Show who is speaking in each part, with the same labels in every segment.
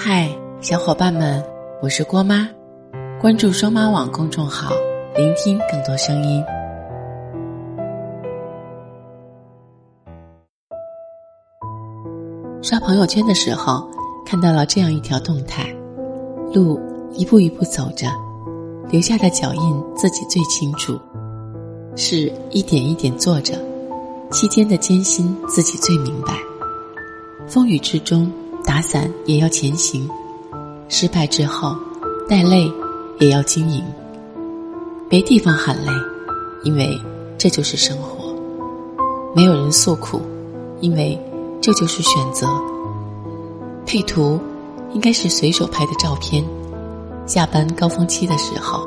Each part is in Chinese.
Speaker 1: 嗨，小伙伴们，我是郭妈，关注双妈网公众号，聆听更多声音。刷朋友圈的时候，看到了这样一条动态：路一步一步走着，留下的脚印自己最清楚；是一点一点做着，期间的艰辛自己最明白。风雨之中。打伞也要前行，失败之后带泪也要经营。没地方喊累，因为这就是生活；没有人诉苦，因为这就是选择。配图应该是随手拍的照片。下班高峰期的时候，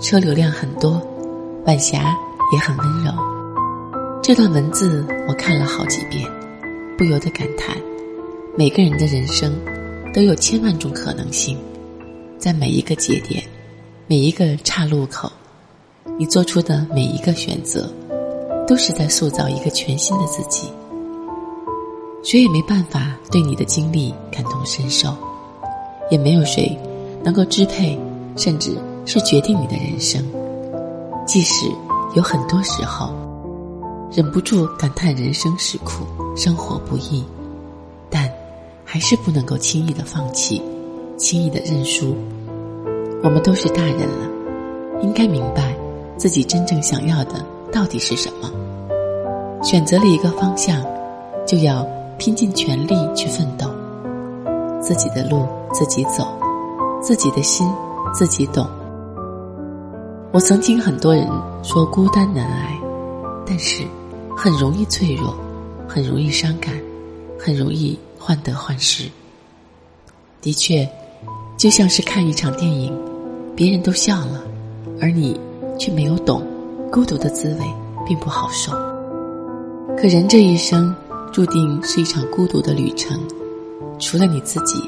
Speaker 1: 车流量很多，晚霞也很温柔。这段文字我看了好几遍，不由得感叹。每个人的人生都有千万种可能性，在每一个节点、每一个岔路口，你做出的每一个选择，都是在塑造一个全新的自己。谁也没办法对你的经历感同身受，也没有谁能够支配，甚至是决定你的人生。即使有很多时候，忍不住感叹人生是苦，生活不易。还是不能够轻易的放弃，轻易的认输。我们都是大人了，应该明白自己真正想要的到底是什么。选择了一个方向，就要拼尽全力去奋斗。自己的路自己走，自己的心自己懂。我曾听很多人说孤单难挨，但是很容易脆弱，很容易伤感，很容易。患得患失，的确，就像是看一场电影，别人都笑了，而你却没有懂，孤独的滋味并不好受。可人这一生注定是一场孤独的旅程，除了你自己，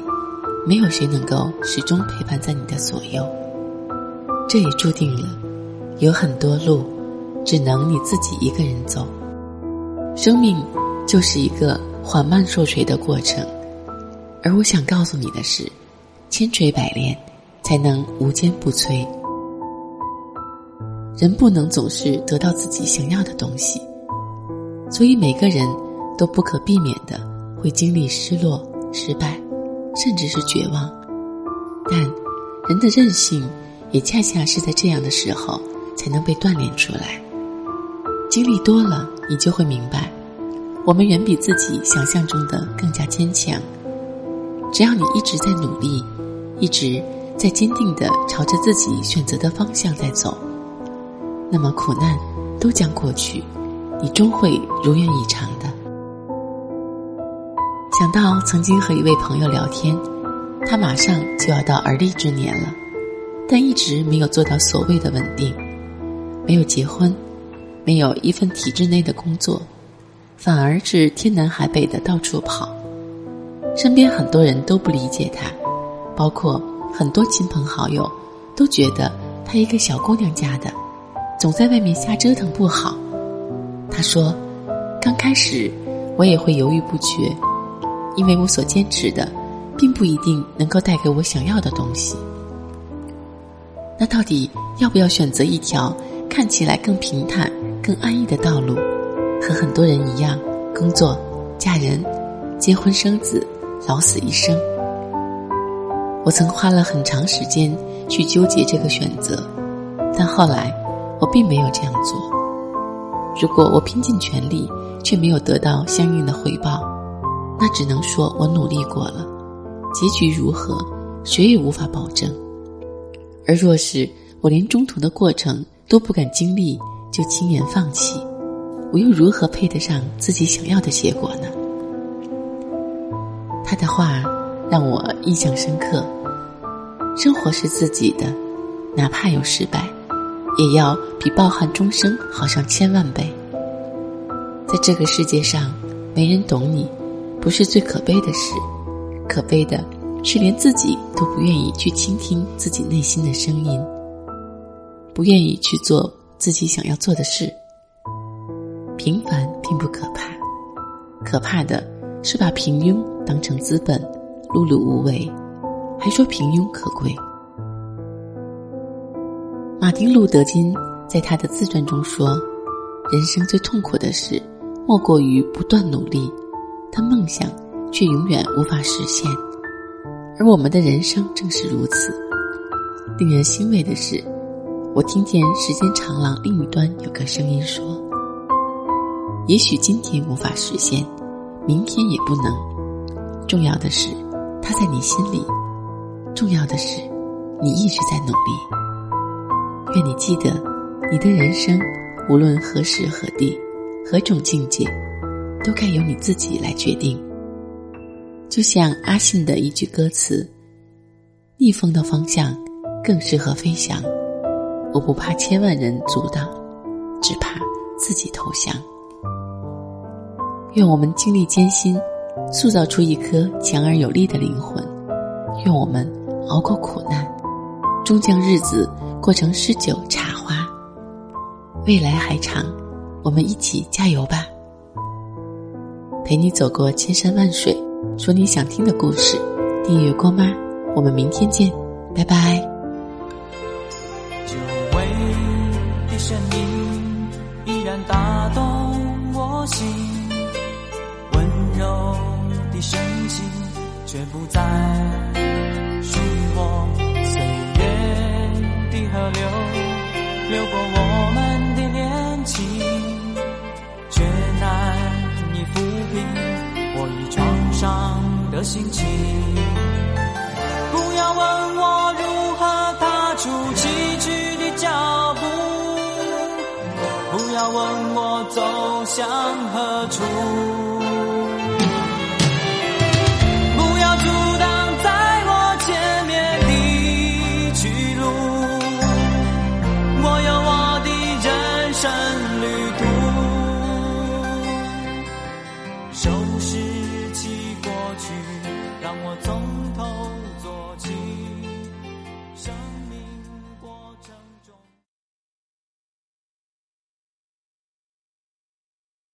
Speaker 1: 没有谁能够始终陪伴在你的左右。这也注定了，有很多路，只能你自己一个人走。生命就是一个。缓慢受锤的过程，而我想告诉你的是，千锤百炼，才能无坚不摧。人不能总是得到自己想要的东西，所以每个人都不可避免的会经历失落、失败，甚至是绝望。但人的韧性，也恰恰是在这样的时候才能被锻炼出来。经历多了，你就会明白。我们远比自己想象中的更加坚强。只要你一直在努力，一直在坚定的朝着自己选择的方向在走，那么苦难都将过去，你终会如愿以偿的。想到曾经和一位朋友聊天，他马上就要到而立之年了，但一直没有做到所谓的稳定，没有结婚，没有一份体制内的工作。反而是天南海北的到处跑，身边很多人都不理解他，包括很多亲朋好友都觉得他一个小姑娘家的，总在外面瞎折腾不好。他说：“刚开始我也会犹豫不决，因为我所坚持的，并不一定能够带给我想要的东西。那到底要不要选择一条看起来更平坦、更安逸的道路？”和很多人一样，工作、嫁人、结婚生子、老死一生。我曾花了很长时间去纠结这个选择，但后来我并没有这样做。如果我拼尽全力却没有得到相应的回报，那只能说我努力过了。结局如何，谁也无法保证。而若是我连中途的过程都不敢经历，就轻言放弃。我又如何配得上自己想要的结果呢？他的话让我印象深刻。生活是自己的，哪怕有失败，也要比抱憾终生好上千万倍。在这个世界上，没人懂你，不是最可悲的事，可悲的是连自己都不愿意去倾听自己内心的声音，不愿意去做自己想要做的事。平凡并不可怕，可怕的是把平庸当成资本，碌碌无为，还说平庸可贵。马丁·路德·金在他的自传中说：“人生最痛苦的事，莫过于不断努力，但梦想却永远无法实现。而我们的人生正是如此。令人欣慰的是，我听见时间长廊另一端有个声音说：‘也许今天无法实现，明天也不能。重要的是，它在你心里；重要的是，你一直在努力。’”愿你记得，你的人生无论何时何地、何种境界，都该由你自己来决定。就像阿信的一句歌词：“逆风的方向更适合飞翔，我不怕千万人阻挡，只怕自己投降。”愿我们经历艰辛，塑造出一颗强而有力的灵魂；愿我们熬过苦难，终将日子。过成诗酒茶花，未来还长，我们一起加油吧！陪你走过千山万水，说你想听的故事。订阅郭妈，我们明天见，拜拜。
Speaker 2: 久违的声音依然打动我心，却不再是我岁月的。河流流过我们的恋情，却难以抚平我已创伤的心情。不要问我如何踏出崎岖的脚步，不要问我走向何处。收拾起过去让我从头做起。